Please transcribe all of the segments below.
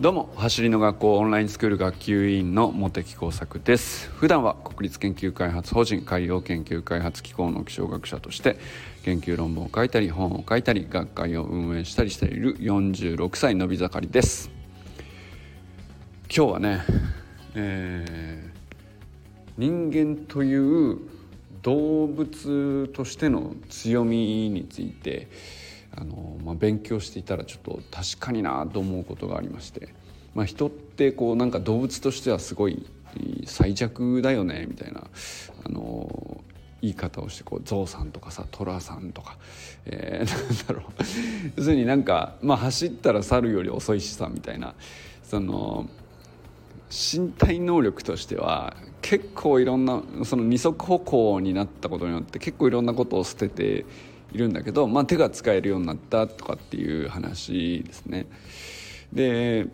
どうも走りの学校オンラインスクール学級委員の茂木耕作です。普段は国立研究開発法人海洋研究開発機構の気象学者として研究論文を書いたり本を書いたり学会を運営したりしている46歳のび盛りです。今日はね、えー、人間という動物としての強みについてあの、まあ、勉強していたらちょっと確かになと思うことがありまして、まあ、人ってこうなんか動物としてはすごい最弱だよねみたいなあの言い方をしてこうゾウさんとかさトラさんとか、えー、なんだろう。要するになんか、まあ、走ったら猿より遅いしさみたいな。その身体能力としては結構いろんなその二足歩行になったことによって結構いろんなことを捨てているんだけど、まあ、手が使えるようになったとかっていう話ですね。で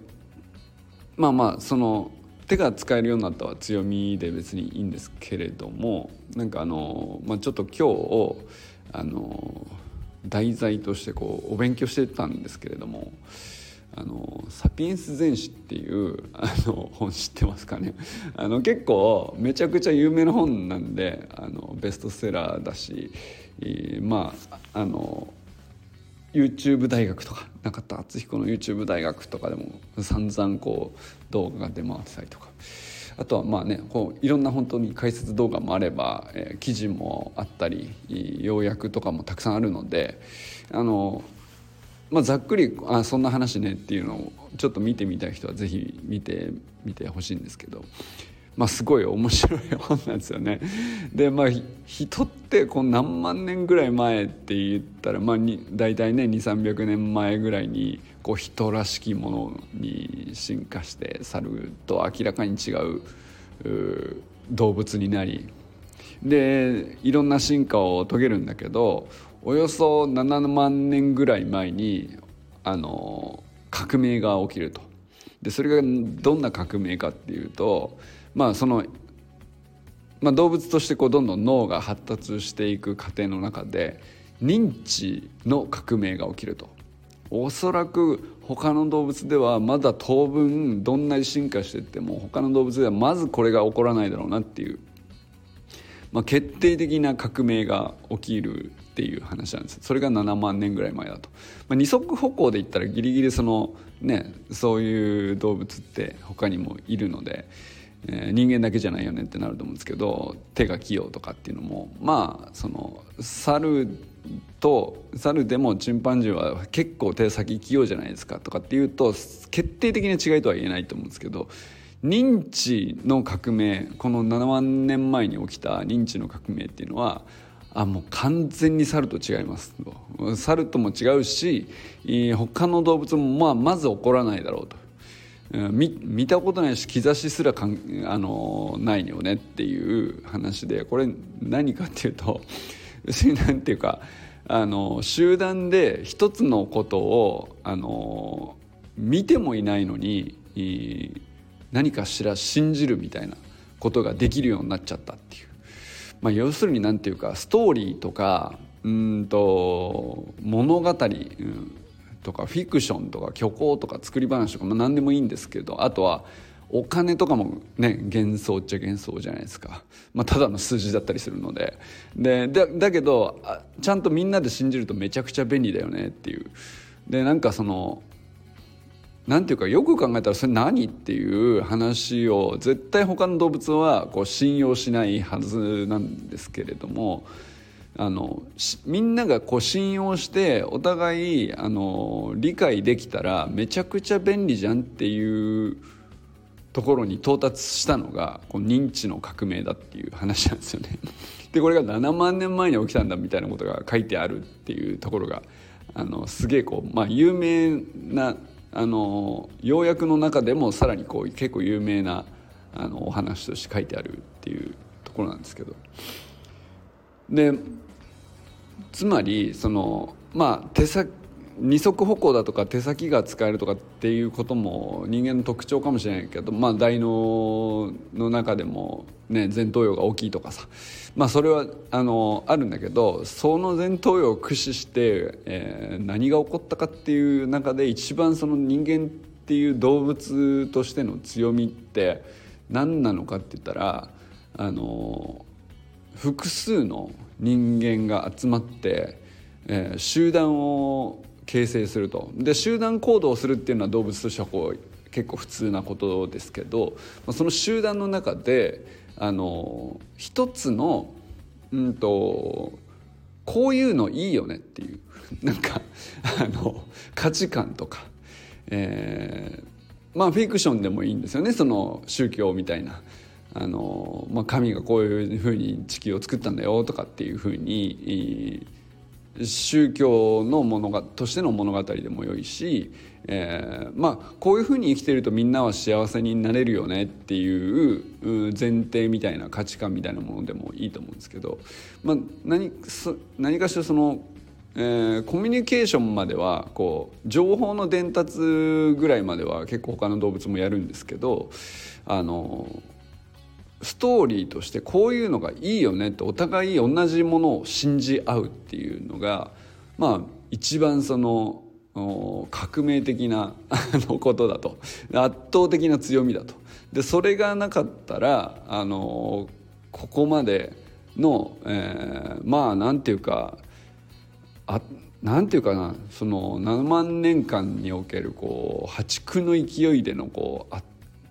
まあまあその手が使えるようになったは強みで別にいいんですけれどもなんかあの、まあ、ちょっと今日あの題材としてこうお勉強してたんですけれども「あのサピエンス全史」っていうあの本知ってますかねあの結構めちゃくちゃ有名な本なんであのベストセラーだしまああの YouTube 大学とか中田敦彦の YouTube 大学とかでも散々こう動画が出回ってたりとか。あとはまあねこういろんな本当に解説動画もあれば、えー、記事もあったり要約とかもたくさんあるのであの、まあ、ざっくりあそんな話ねっていうのをちょっと見てみたい人は是非見てみてほしいんですけど。まあ、すごい面白い本なんですよね。でまあ人ってこう何万年ぐらい前って言ったら、まあ、に大体ね2300年前ぐらいにこう人らしきものに進化して猿と明らかに違う動物になりでいろんな進化を遂げるんだけどおよそ7万年ぐらい前にあの革命が起きると。でそれがどんな革命かっていうとまあその、まあ、動物としてこうどんどん脳が発達していく過程の中で認知の革命が起きると。おそらく他の動物ではまだ当分どんなに進化していっても他の動物ではまずこれが起こらないだろうなっていう、まあ、決定的な革命が起きるっていう話なんです。それが7万年ぐらい前だと、まあ、二足歩行で言ったらギリギリそのねそういう動物って他にもいるのでえ、人間だけじゃないよねってなると思うんですけど手が器用とかっていうのもまあその猿と猿でもチンパンジーは結構手先器用じゃないですかとかっていうと決定的な違いとは言えないと思うんですけど認知の革命この7万年前に起きた認知の革命っていうのはあもう完全に猿と違います猿とも違うし他の動物もまあまず起こらないだろうと。見見たことないし兆しすらかんあのないよねっていう話でこれ何かっていうと別に何ていうかあの集団で一つのことをあの見てもいないのに何かしら信じるみたいなことができるようになっちゃったっていう、まあ、要するに何ていうかストーリーとかうんと物語、うんとかフィクションとか虚構とか作り話とか、まあ、何でもいいんですけどあとはお金とかもね幻想っちゃ幻想じゃないですか、まあ、ただの数字だったりするので。でだけどちゃんとみんなで信じるとめちゃくちゃ便利だよねっていう。でなんかそのなんていうかよく考えたらそれ何っていう話を絶対他の動物はこう信用しないはずなんですけれどもあのみんながこう信用してお互いあの理解できたらめちゃくちゃ便利じゃんっていうところに到達したのがこう認知の革命だっていう話なんですよね。でこれが7万年前に起きたんだみたいなことが書いてあるっていうところがあのすげえこう、まあ、有名なあの要約の中でもさらにこう結構有名なあのお話として書いてあるっていうところなんですけど。でつまりそのまあ手先二足歩行だとか手先が使えるとかっていうことも人間の特徴かもしれないけど、まあ、大脳の中でも、ね、前頭葉が大きいとかさ、まあ、それはあのあるんだけどその前頭葉を駆使して、えー、何が起こったかっていう中で一番その人間っていう動物としての強みって何なのかって言ったらあの複数の人間が集まって、えー、集団を形成するとで集団行動をするっていうのは動物としてはこう結構普通なことですけどその集団の中であの一つの、うんと、こういうのいいよねっていう なんかあの価値観とか、えー、まあフィクションでもいいんですよねその宗教みたいな。あのまあ、神がこういうふうに地球を作ったんだよとかっていうふうに宗教の物がとしての物語でもよいし、えー、まあこういうふうに生きてるとみんなは幸せになれるよねっていう前提みたいな価値観みたいなものでもいいと思うんですけど、まあ何、何かしらその、えー、コミュニケーションまではこう情報の伝達ぐらいまでは結構他の動物もやるんですけどあのストーリーとしてこういうのがいいよねってお互い同じものを信じ合うっていうのがまあ一番その革命的な のことだと。圧倒的な強みだと。でそれがなかったらあのここまでの、えー、まあなんていうかあなんていうかなその7万年間におけるこう破竹の勢いでのこう圧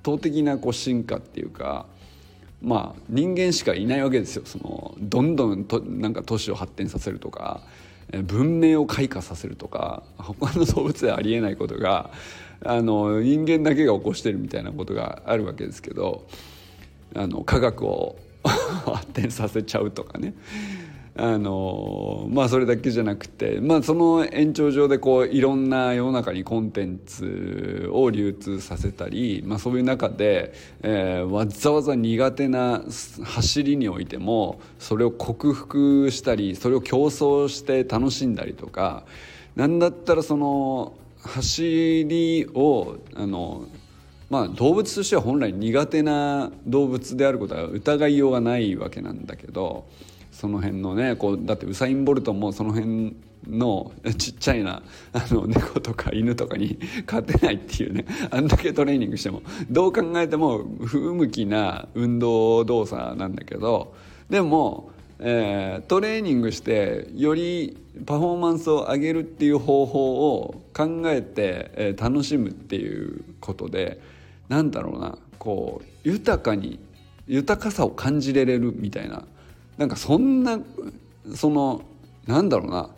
倒的なこう進化っていうかまあ人間しかいないわけですよ。そのどんどんとなんか都市を発展させるとか文明を開花させるとか他の動物ではありえないことがあの人間だけが起こしてるみたいなことがあるわけですけどあの科学を 発展させちゃうとかね。あのまあそれだけじゃなくて、まあ、その延長上でこういろんな世の中にコンテンツを流通させたり、まあ、そういう中で、えー、わざわざ苦手な走りにおいてもそれを克服したりそれを競争して楽しんだりとかなんだったらその走りをあのまあ、動物としては本来苦手な動物であることは疑いようがないわけなんだけどその辺のねこうだってウサイン・ボルトもその辺のちっちゃいなあの猫とか犬とかに 勝てないっていうねあんだけトレーニングしても。どう考えても不向きな運動動作なんだけどでも、えー、トレーニングしてよりパフォーマンスを上げるっていう方法を考えて、えー、楽しむっていうことでなんだろうなこう豊かに豊かさを感じれれるみたいななんかそんなそのなんだろうな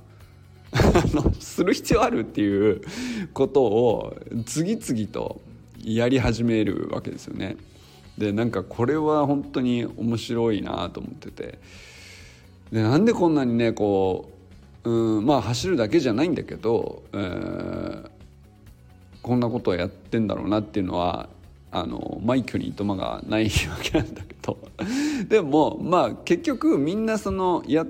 する必要あるっていうことを次々とやり始めるわけですよね。でなんかこれは本当に面白いなと思っててでなんでこんなにねこう、うん、まあ走るだけじゃないんだけど、えー、こんなことをやってんだろうなっていうのはあのマイクにいとまがないわけなんだけど でもまあ結局みんなそのや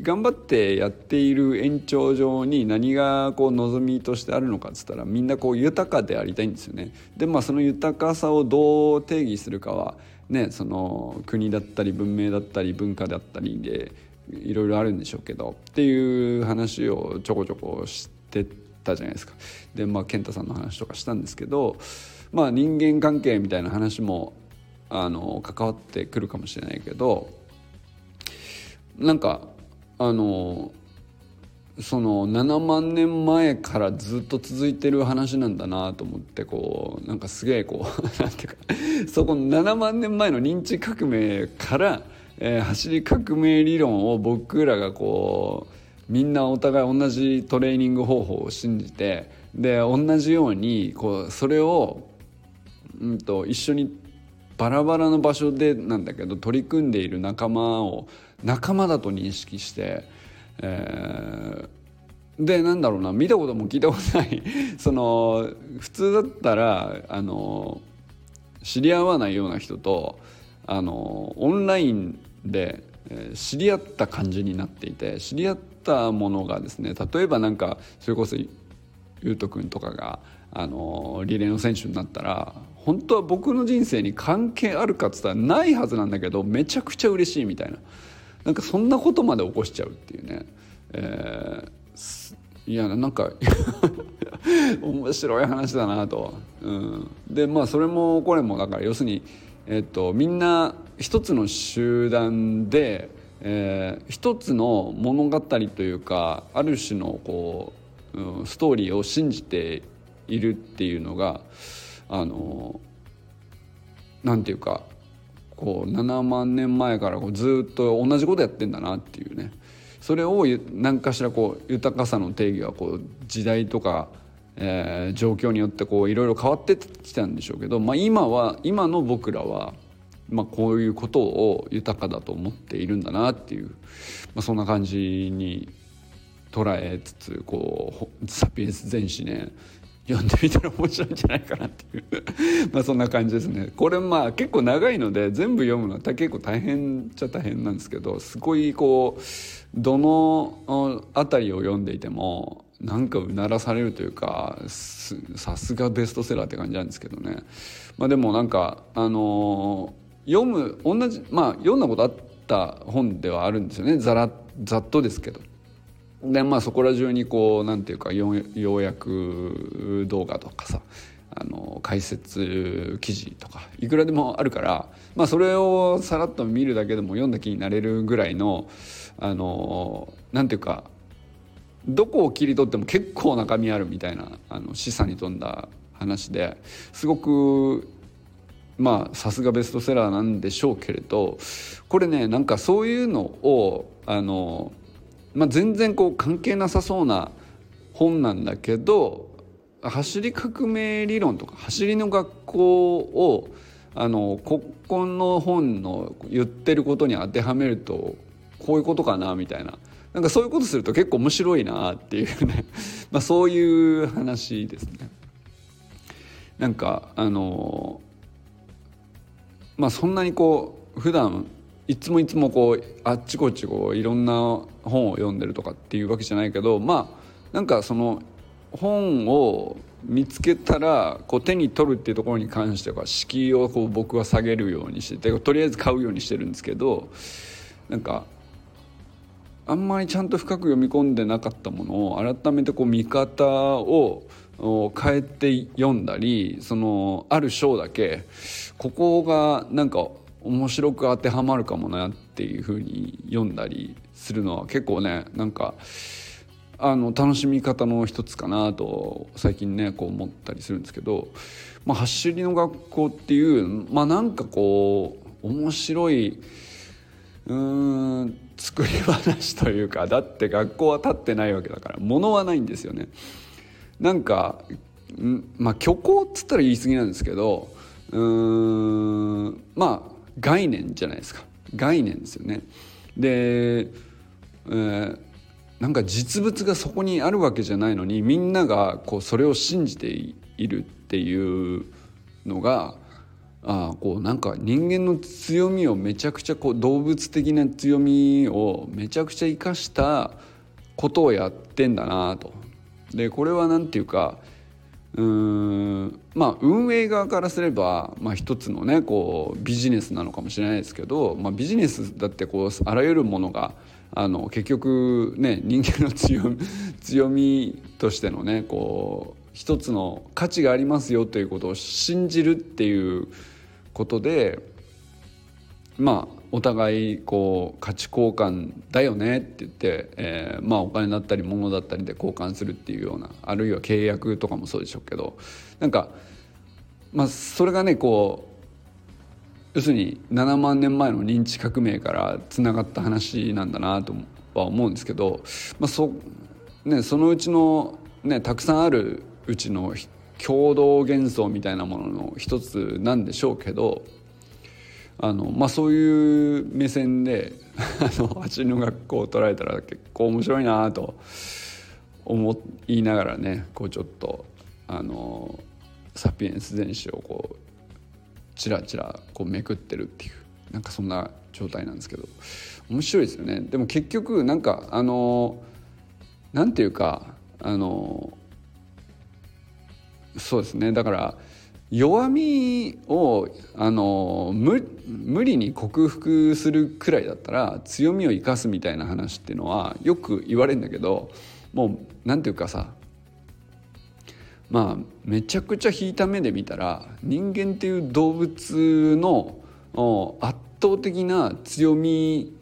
頑張ってやっている延長上に何がこう望みとしてあるのかっつったらみんなこう豊かでありたいんですよね。でまあその豊かさをどう定義するかはねその国だったり文明だったり文化だったりでいろいろあるんでしょうけどっていう話をちょこちょこしてたじゃないですか。でまあ健太さんの話とかしたんですけどまあ人間関係みたいな話もあの関わってくるかもしれないけどなんかあのその7万年前からずっと続いてる話なんだなと思ってこうなんかすげえこう なんていうかそこの7万年前の認知革命から、えー、走り革命理論を僕らがこうみんなお互い同じトレーニング方法を信じてで同じようにこうそれを、うんと一緒にバラバラの場所でなんだけど取り組んでいる仲間を仲間だと認識して、えー、でなんだろうな見たことも聞いたことない。その普通だったらあの知り合わないような人とあのオンラインで知り合った感じになっていて知り合ったものがですね例えばなんかそれこそゆうとくんとかがあのリレーの選手になったら本当は僕の人生に関係あるかっつったらないはずなんだけどめちゃくちゃ嬉しいみたいな。なんかそんなことまで起こしちゃうっていうね、えー、いやなんか 面白い話だなと。うん、でまあそれもこれもだから要するに、えっと、みんな一つの集団で、えー、一つの物語というかある種のこう、うん、ストーリーを信じているっていうのがあのなんていうかこう7万年前からこうずっと同じことやってんだなっていうね。それを何かしらこう豊かさの定義はこう時代とか、えー、状況によってこういろいろ変わってきたんでしょうけど、まあ、今は今の僕らは、まあ、こういうことを豊かだと思っているんだなっていう、まあ、そんな感じに捉えつつこうサピエンス全史ね読んでみたら面白いんじゃないかなっていう。まあそんな感じですね。これまあ結構長いので全部読むのは結構大変っちゃ大変なんですけどすごいこうどの辺りを読んでいてもなんかうならされるというかさすがベストセラーって感じなんですけどね。まあでもなんかあのー、読む同じまあ読んだことあった本ではあるんですよね。ざらざっとですけど。でまあそこら中にこうなんていうか要約動画とかさあの解説記事とかいくらでもあるから、まあ、それをさらっと見るだけでも読んだ気になれるぐらいのあのなんていうかどこを切り取っても結構中身あるみたいなあの示唆に富んだ話ですごくまあさすがベストセラーなんでしょうけれどこれねなんかそういうのをあのまあ、全然こう関係なさそうな本なんだけど走り革命理論とか走りの学校をあのここの本の言ってることに当てはめるとこういうことかなみたいななんかそういうことすると結構面白いなっていうね まあそういう話ですね。なんかあのまあそんなにこう普段いつもいつもこうあっちこっちこういろんな本を読んでるとかっていうわけじゃないけどまあなんかその本を見つけたらこう手に取るっていうところに関しては敷居をこう僕は下げるようにしててとりあえず買うようにしてるんですけどなんかあんまりちゃんと深く読み込んでなかったものを改めてこう見方を変えて読んだりそのある章だけここがなんか面白く当てはまるかもなっていうふうに読んだりするのは結構ねなんかあの楽しみ方の一つかなと最近ねこう思ったりするんですけど、まあ、走りの学校っていうまあなんかこう面白いうん作り話というかだって学校は立ってないわけだから物はないんですよね。なんかまあ虚構っつったら言い過ぎなんですけどうんまあ概念じゃないですか概念ですよね。で、えー、なんか実物がそこにあるわけじゃないのにみんながこうそれを信じているっていうのがあこうなんか人間の強みをめちゃくちゃこう動物的な強みをめちゃくちゃ生かしたことをやってんだなと。でこれは何て言うかうんまあ運営側からすれば、まあ、一つのねこうビジネスなのかもしれないですけど、まあ、ビジネスだってこうあらゆるものがあの結局ね人間の強み 強みとしてのねこう一つの価値がありますよということを信じるっていうことでまあお互いこう価値交換だよねって言って、えー、まあお金だったり物だったりで交換するっていうようなあるいは契約とかもそうでしょうけどなんかまあそれがねこう要するに7万年前の認知革命からつながった話なんだなとは思うんですけど、まあそね、そのうちの、ね、たくさんあるうちの共同幻想みたいなものの一つなんでしょうけどあの、まあ、そういう目線で あの走りの学校を捉えたら結構面白いなと思いながらねこうちょっとあのサピエンス全史をこうチラチラこうめくってるっていうなんかそんな状態なんですけど面白いですよね。でも結局なんかあのなんていうかあのそうですね。だから弱みをあの無理に克服するくらいだったら強みを生かすみたいな話っていうのはよく言われるんだけどもうなんていうかさまあめちゃくちゃ引いた目で見たら人間っていう動物の圧倒的な強み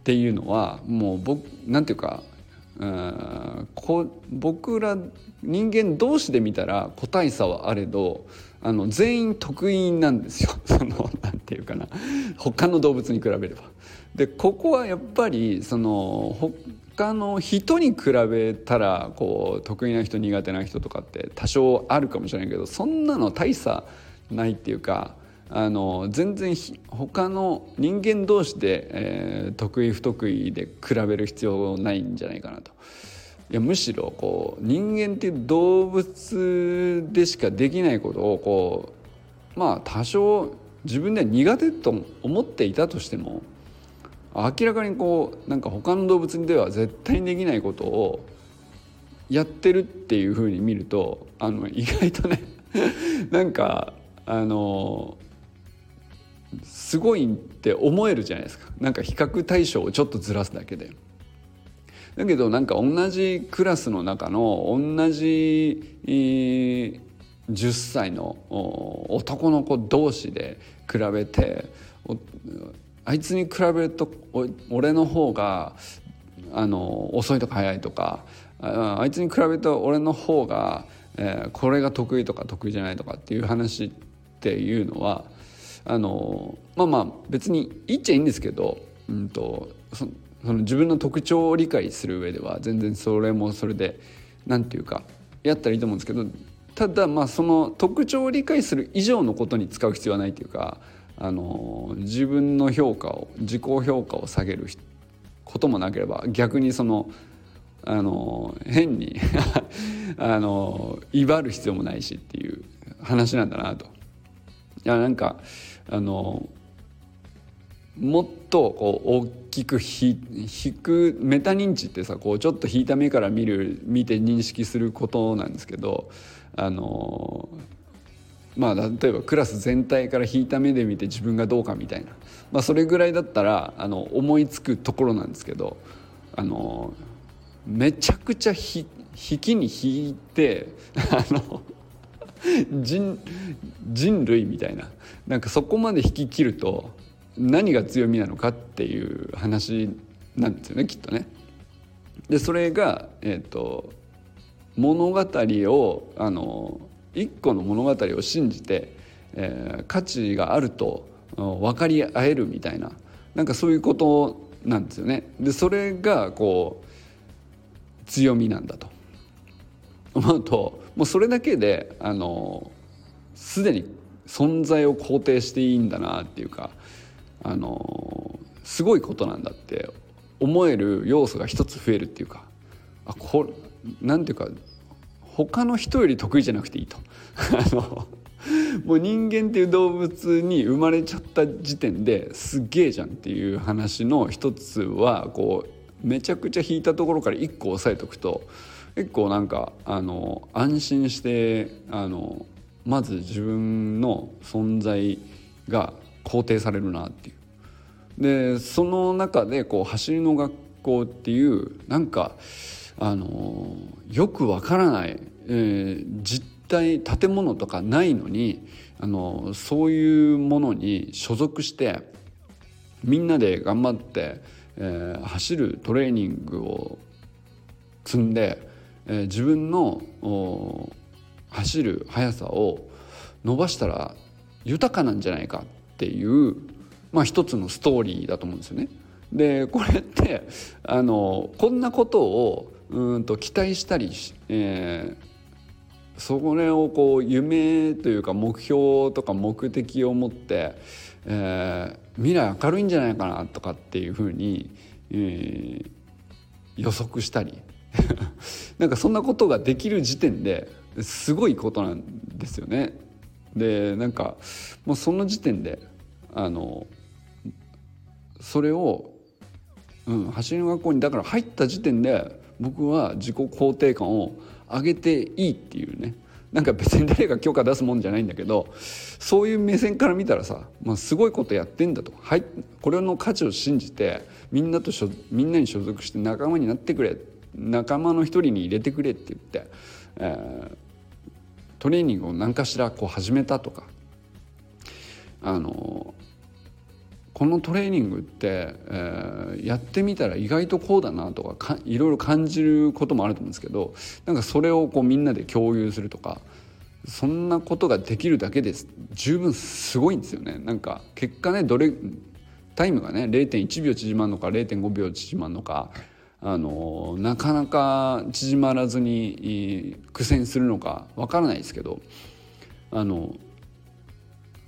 っていうのはもう僕なんていうかうんこ僕ら人間同士で見たら個体差はあれどあの全員得意なんですよ そのなんていうかな他の動物に比べれば。でここはやっぱりその他の人に比べたらこう得意な人苦手な人とかって多少あるかもしれないけどそんなの大差ないっていうかあの全然他の人間同士で、えー、得意不得意で比べる必要ないんじゃないかなと。いやむしろこう人間っていう動物でしかできないことをこうまあ多少自分では苦手と思っていたとしても明らかにこうなんか他の動物では絶対にできないことをやってるっていうふうに見るとあの意外とね なんかあのすごいって思えるじゃないですかなんか比較対象をちょっとずらすだけで。だけどなんか同じクラスの中の同じ、えー、10歳の男の子同士で比べてあいつに比べると俺の方があの遅いとか早いとかあいつに比べると俺の方が、えー、これが得意とか得意じゃないとかっていう話っていうのはあのまあまあ別に言っちゃいいんですけど、うんと、そその自分の特徴を理解する上では全然それもそれで何て言うかやったらいいと思うんですけどただまあその特徴を理解する以上のことに使う必要はないというかあの自分の評価を自己評価を下げることもなければ逆にそのあの変に あの威張る必要もないしっていう話なんだなと。いやなんかあのもっとこう大きく引くメタ認知ってさこうちょっと引いた目から見る見て認識することなんですけどあのまあ例えばクラス全体から引いた目で見て自分がどうかみたいな、まあ、それぐらいだったらあの思いつくところなんですけどあのめちゃくちゃ引きに引いて あの 人人類みたいななんかそこまで引き切ると何が強みなのかっていう話なんですよねきっとね。でそれが、えーと、物語をあの一個の物語を信じて、えー、価値があると分かり合えるみたいななんかそういうことなんですよね。でそれがこう強みなんだと 思うともうそれだけであのすでに存在を肯定していいんだなっていうかあのすごいことなんだって思える要素が一つ増えるっていうかあこなんていうか他の人より得意じゃなくていいと。あのもう人間っていう動物に生まれちゃった時点ですげえじゃんっていう話の一つはこうめちゃくちゃ引いたところから一個押さえとくと結構なんかあの安心してあのまず自分の存在が肯定されるなっていう。でその中でこう走りの学校っていうなんかあのよくわからない、えー、実体建物とかないのにあのそういうものに所属してみんなで頑張って、えー、走るトレーニングを積んでえ、自分の走る速さを伸ばしたら豊かなんじゃないかっていう、まあ、一つのストーリーだと思うんですよね。でこれってあのこんなことをうんと期待したりし、えー、それをこう夢というか目標とか目的を持って、えー、未来明るいんじゃないかなとかっていうふうに、えー、予測したり なんかそんなことができる時点ですごいことなんですよね。でなんかもうその時点であのそれを、うん、走りの学校にだから入った時点で僕は自己肯定感を上げていいっていうねなんか別に誰が許可出すもんじゃないんだけどそういう目線から見たらさ、まあ、すごいことやってんだと、はい、これの価値を信じてみんなとみんなに所属して仲間になってくれっ仲間の一人に入れてくれって言って、えトレーニングを何かしらこう始めたとかあのこのトレーニングって、えー、やってみたら意外とこうだなとかいろいろ感じることもあると思うんですけどなんかそれをこうみんなで共有するとかそんなことができるだけで十分すごいんですよね。なんか結果ねどれタイムがね0.1秒縮まるのか0.5秒縮まるのかあのなかなか縮まらずに苦戦するのかわからないですけどあの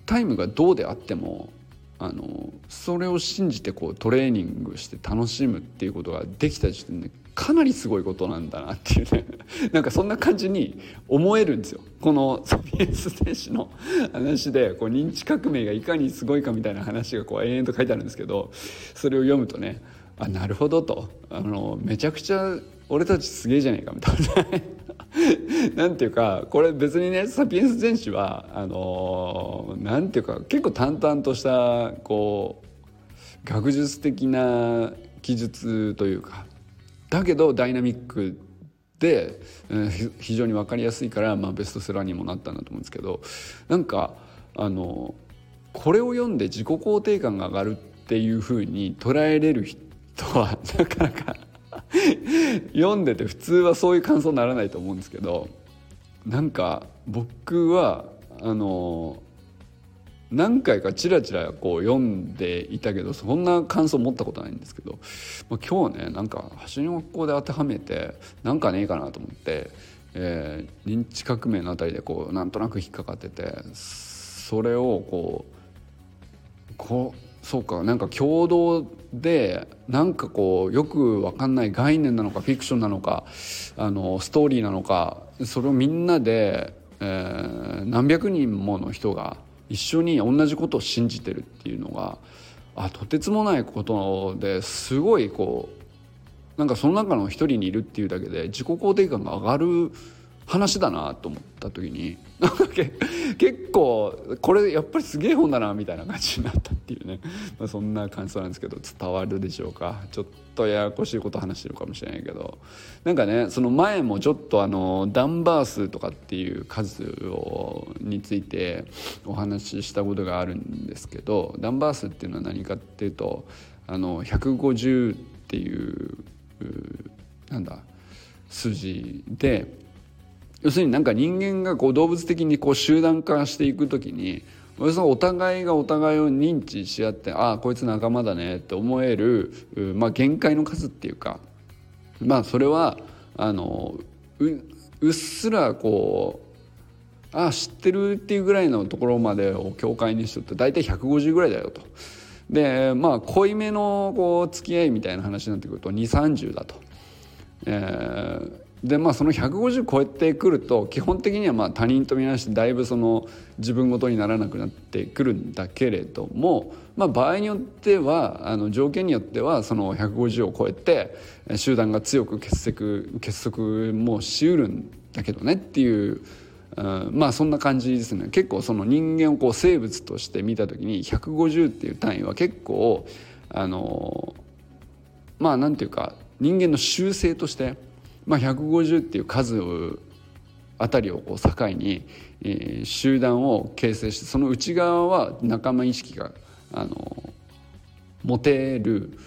タイムがどうであってもあのそれを信じてこうトレーニングして楽しむっていうことができた時点でかなりすごいことなんだなっていうね。なんかそんな感じに思えるんですよ。このサピエンス選手の 話でこう認知革命がいかにすごいかみたいな話がこう延々と書いてあるんですけどそれを読むとねあなるほどと。あのめちゃくちゃ俺たちすげえじゃねえかみたいな。なんていうかこれ別にねサピエンス全史はあのなんていうか結構淡々としたこう学術的な記述というか。だけどダイナミックで、えー、非常に分かりやすいから、まあ、ベストセラーにもなったんだと思うんですけど。なんかあのこれを読んで自己肯定感が上がるっていうふうに捉えれる人とはなかなか読んでて普通はそういう感想にならないと思うんですけどなんか僕はあの何回かチラチラこう読んでいたけどそんな感想持ったことないんですけど、まあ、今日ねなんか橋の学校で当てはめてなんかねえかなと思って、えー、認知革命のあたりでこうなんとなく引っかかっててそれをこうこうそうかなんか共同でなんかこうよく分かんない概念なのかフィクションなのかあのストーリーなのかそれをみんなで、えー、何百人もの人が一緒に同じことを信じてるっていうのがあとてつもないことですごいこうなんかその中の一人にいるっていうだけで自己肯定感が上がる話だなと思った時に結構これやっぱりすげえ本だなみたいな感じになったっていうね、まあ、そんな感想なんですけど伝わるでしょうか？ちょっとややこしいこと話してるかもしれないけど。なんかねその前もちょっとあのダンバー数とかっていう数をについてお話ししたことがあるんですけどダンバー数っていうのは何かっていうとあの150っていうなんだ数字で要するになんか人間がこう動物的にこう集団化していく時にお互いがお互いを認知し合ってああこいつ仲間だねって思える、まあ、限界の数っていうかまあそれはあのうっすらこうああ知ってるっていうぐらいのところまでを境界にしとって大体150ぐらいだよと。でまあ濃いめのこう付き合いみたいな話になってくると230だと。えーでまあその150超えてくると基本的にはまあ他人と見なしてだいぶその自分ごとにならなくなってくるんだけれども、まあ、場合によってはあの条件によってはその150を超えて集団が強く結束結束もしうるんだけどねっていう。うん、まあそんな感じですね結構その人間をこう生物として見た時に150っていう単位は結構あのまあなんていうか人間の習性としてまあ、150っていう数あたりをこう境に、えー、集団を形成してその内側は仲間意識があの持てる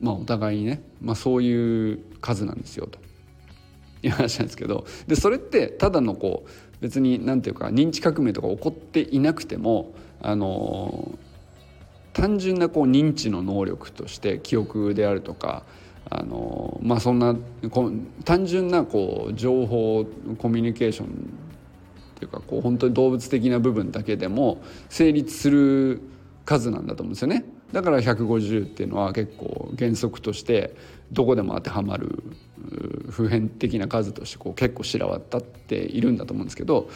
まあ、お互いにね、まあ、そういう数なんですよと。いう話なんですけど。でそれってただのこう別に何て言うか認知革命とか起こっていなくてもあの単純なこう認知の能力として記憶であるとかあのまあそんな単純なこう情報コミュニケーションっていうかこう本当に動物的な部分だけでも成立する数なんだと思うんですよね。だから150っていうのは結構原則としてどこでも当てはまる普遍的な数としてこう結構知らわったっているんだと思うんですけど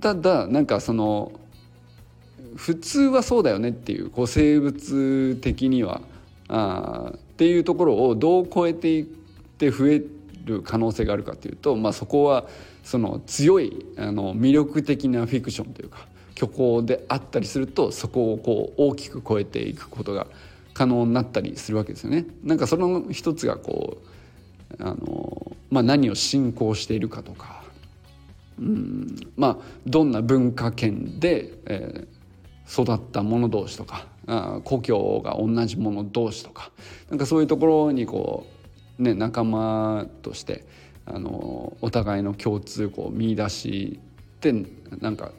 ただなんかその普通はそうだよねっていうこう生物的にはあっていうところをどう超えていって増える可能性があるかというと、まあ、そこはその強いあの魅力的なフィクションというか虚構であったりするとそこをこう大きく超えていくことが可能になったりするわけですよね。なんかその一つがこうあの、まあ、何を信仰しているかとかうんまあどんな文化圏で、えー、育った者同士とか故郷が同じ者同士とかなんかそういうところにこう、ね、仲間としてあのお互いの共通項を見出してなんか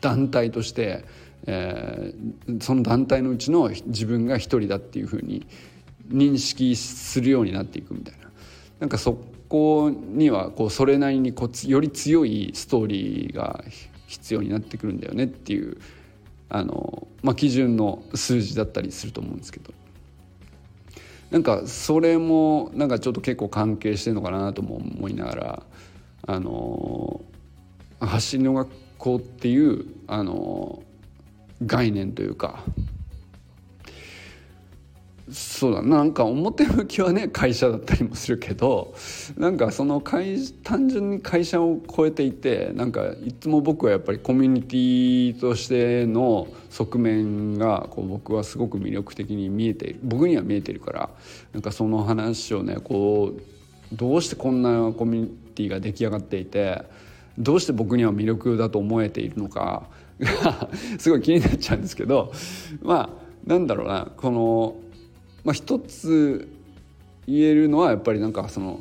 団体として、えー、その団体のうちの自分が一人だっていうふうに認識するようになっていくみたいな。なんかそこにはこうそれなりにこうより強いストーリーが必要になってくるんだよねっていうあの、まあ、基準の数字だったりすると思うんですけど。なんかそれもなんかちょっと結構関係してるのかなとも思いながらあの発信の学校っていうあの概念というかそうだな。んか表向きはね会社だったりもするけどなんかその会単純に会社を超えていてなんかいつも僕はやっぱりコミュニティとしての側面がこう僕はすごく魅力的に見えている。僕には見えてるからなんかその話をねこうどうしてこんなコミュニティが出来上がっていてどうして僕には魅力だと思えているのかが すごい気になっちゃうんですけどまあなんだろうなこのまあ、一つ言えるのはやっぱりなんかその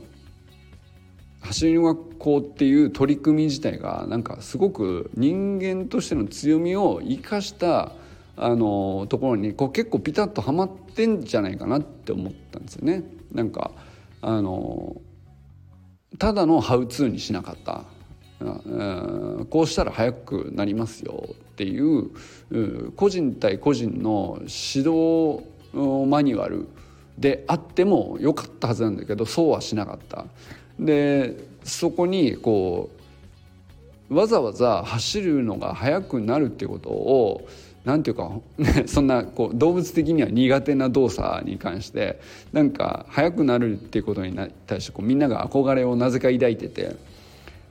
走りの学校っていう取り組み自体がなんかすごく人間としての強みを生かしたあのところにこう結構ピタッとはまってんじゃないかなって思ったんですよね。なんかあのただのハウツーにしなかった、こうしたら速くなりますよっていう個人対個人の指導マニュアルであってもよかったはずなんだけどそうはしなかった。でそこにこうわざわざ走るのが速くなるってことをなんていうか、そんなこう動物的には苦手な動作に関してなんか速くなるっていうことに対してこうみんなが憧れをなぜか抱いてて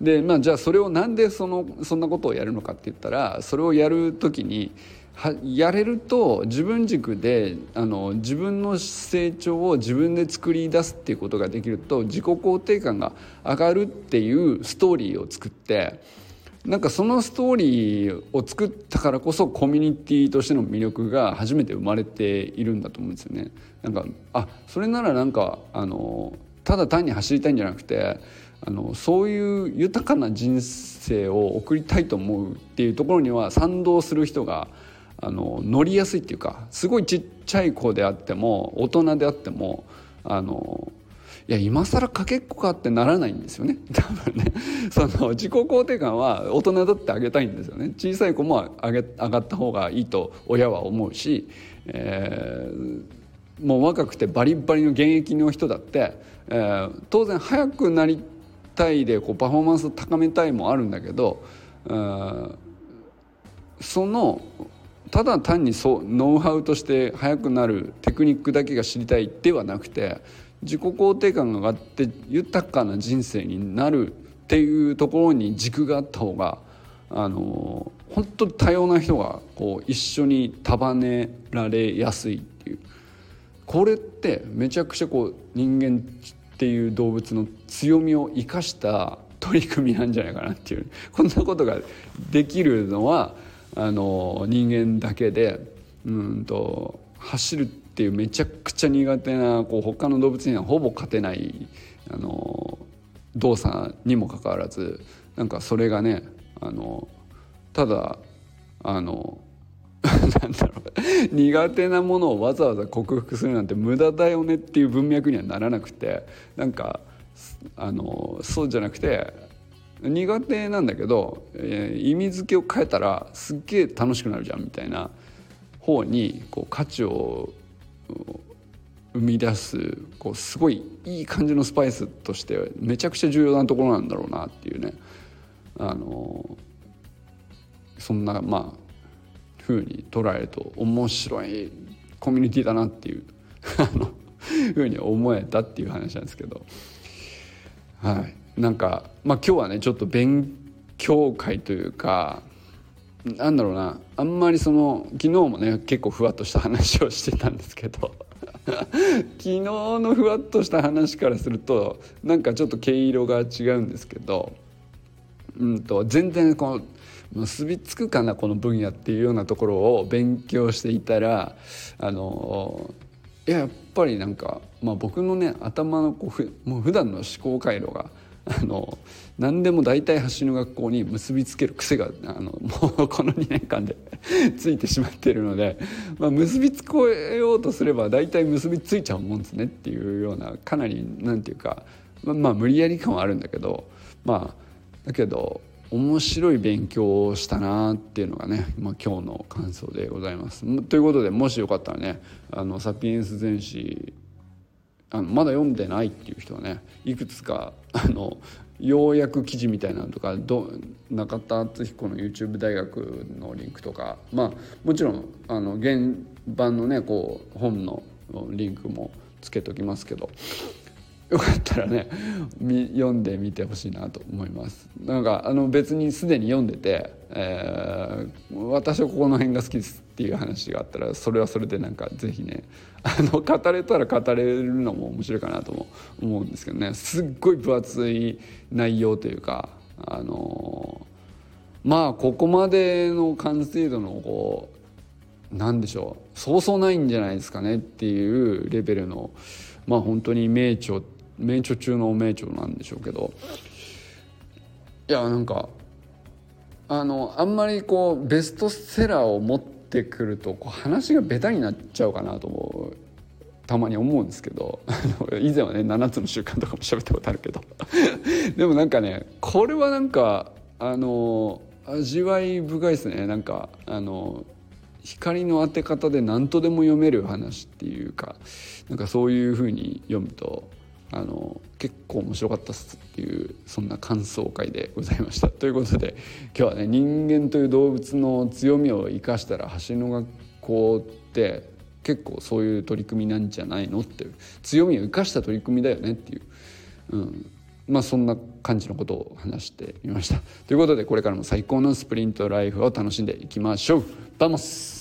でまあじゃあそれをなんでそのそんなことをやるのかって言ったらそれをやる時にやれると自分軸であの自分の成長を自分で作り出すっていうことができると自己肯定感が上がるっていうストーリーを作ってなんかそのストーリーを作ったからこそコミュニティとしての魅力が初めて生まれているんだと思うんですよね。なんかあそれならなんかあのただ単に走りたいんじゃなくてあのそういう豊かな人生を送りたいと思うっていうところには賛同する人があの乗りやすいっていうかすごいちっちゃい子であっても大人であってもあのいや今更かけっこかってならないんですよね。多分ね。その自己肯定感は大人だってあげたいんですよね。小さい子も上げ上がった方がいいと親は思うし、えー、もう若くてバリバリの現役の人だって、えー、当然速くなりたいでこうパフォーマンスを高めたいもあるんだけど、えー、そのただ単にそうノウハウとして速くなるテクニックだけが知りたいではなくて自己肯定感が上がって豊かな人生になるっていうところに軸があった方があの本当に多様な人がこう一緒に束ねられやすいっていう。これってめちゃくちゃこう人間っていう動物の強みを生かした取り組みなんじゃないかなっていう。こんなことができるのはあの人間だけでうんと走るっていうめちゃくちゃ苦手なこう他の動物にはほぼ勝てないあの動作にもかかわらずなんかそれがねあのただあの なんだろう苦手なものをわざわざ克服するなんて無駄だよねっていう文脈にはならなくてなんかあのそうじゃなくて苦手なんだけど、えー、意味付けを変えたらすっげえ楽しくなるじゃんみたいな方にこう価値を生み出すこうすごいいい感じのスパイスとしてめちゃくちゃ重要なところなんだろうなっていうね。あのそんなまあふうに捉えると面白いコミュニティだなっていう ふうに思えたっていう話なんですけど。はい。なんか、まあ、今日はねちょっと勉強会というかなんだろうなあんまりその昨日もね結構ふわっとした話をしてたんですけど 昨日のふわっとした話からするとなんかちょっと毛色が違うんですけどうんと全然こう結びつくかなこの分野っていうようなところを勉強していたらあのいややっぱりなんか、まあ、僕のね頭のこうふもう普段の思考回路があの何でも大体橋の学校に結びつける癖があの もうこの2年間で ついてしまっているので、まあ、結びつこようとすれば大体結びついちゃうもんですねっていうようなかなりなんていうかま、まあ、無理やり感はあるんだけどまあだけど面白い勉強をしたなっていうのがね、まあ、今日の感想でございます。ということでもしよかったらね「あのサピエンス全史」あのまだ読んでないっていう人はねいくつかあの要約記事みたいなのとかど中田敦彦の YouTube 大学のリンクとかまあもちろんあの原版のねこう本のリンクもつけときますけどよかったらね読んでみてほしいなと思います。なんかあの別にすでに読んでて、えー、私はここの辺が好きです。っていう話があったらそれはそれでなんか是非ねあの語れたら語れるのも面白いかなとも思うんですけどね。すっごい分厚い内容というかあのまあここまでの完成度のこうなんでしょうそうそうないんじゃないですかねっていうレベルのまあ本当に名著名著中の名著なんでしょうけど。いやなんかあのあんまりこうベストセラーを持ってってくるとこう話がベタになっちゃうかなと思うたまに思うんですけど 以前はね7つの習慣とかも喋ったことあるけど。でもなんかねこれはなんかあの味わい深いですね。なんかあの光の当て方で何とでも読める話っていうかなんかそういうふうに読むとあの結構面白かったっすっていうそんな感想会でございました。ということで今日はね人間という動物の強みを生かしたら橋の学校って結構そういう取り組みなんじゃないのっていう強みを生かした取り組みだよねっていう、うん、まあそんな感じのことを話してみました。ということでこれからも最高のスプリントライフを楽しんでいきましょう。 Vamos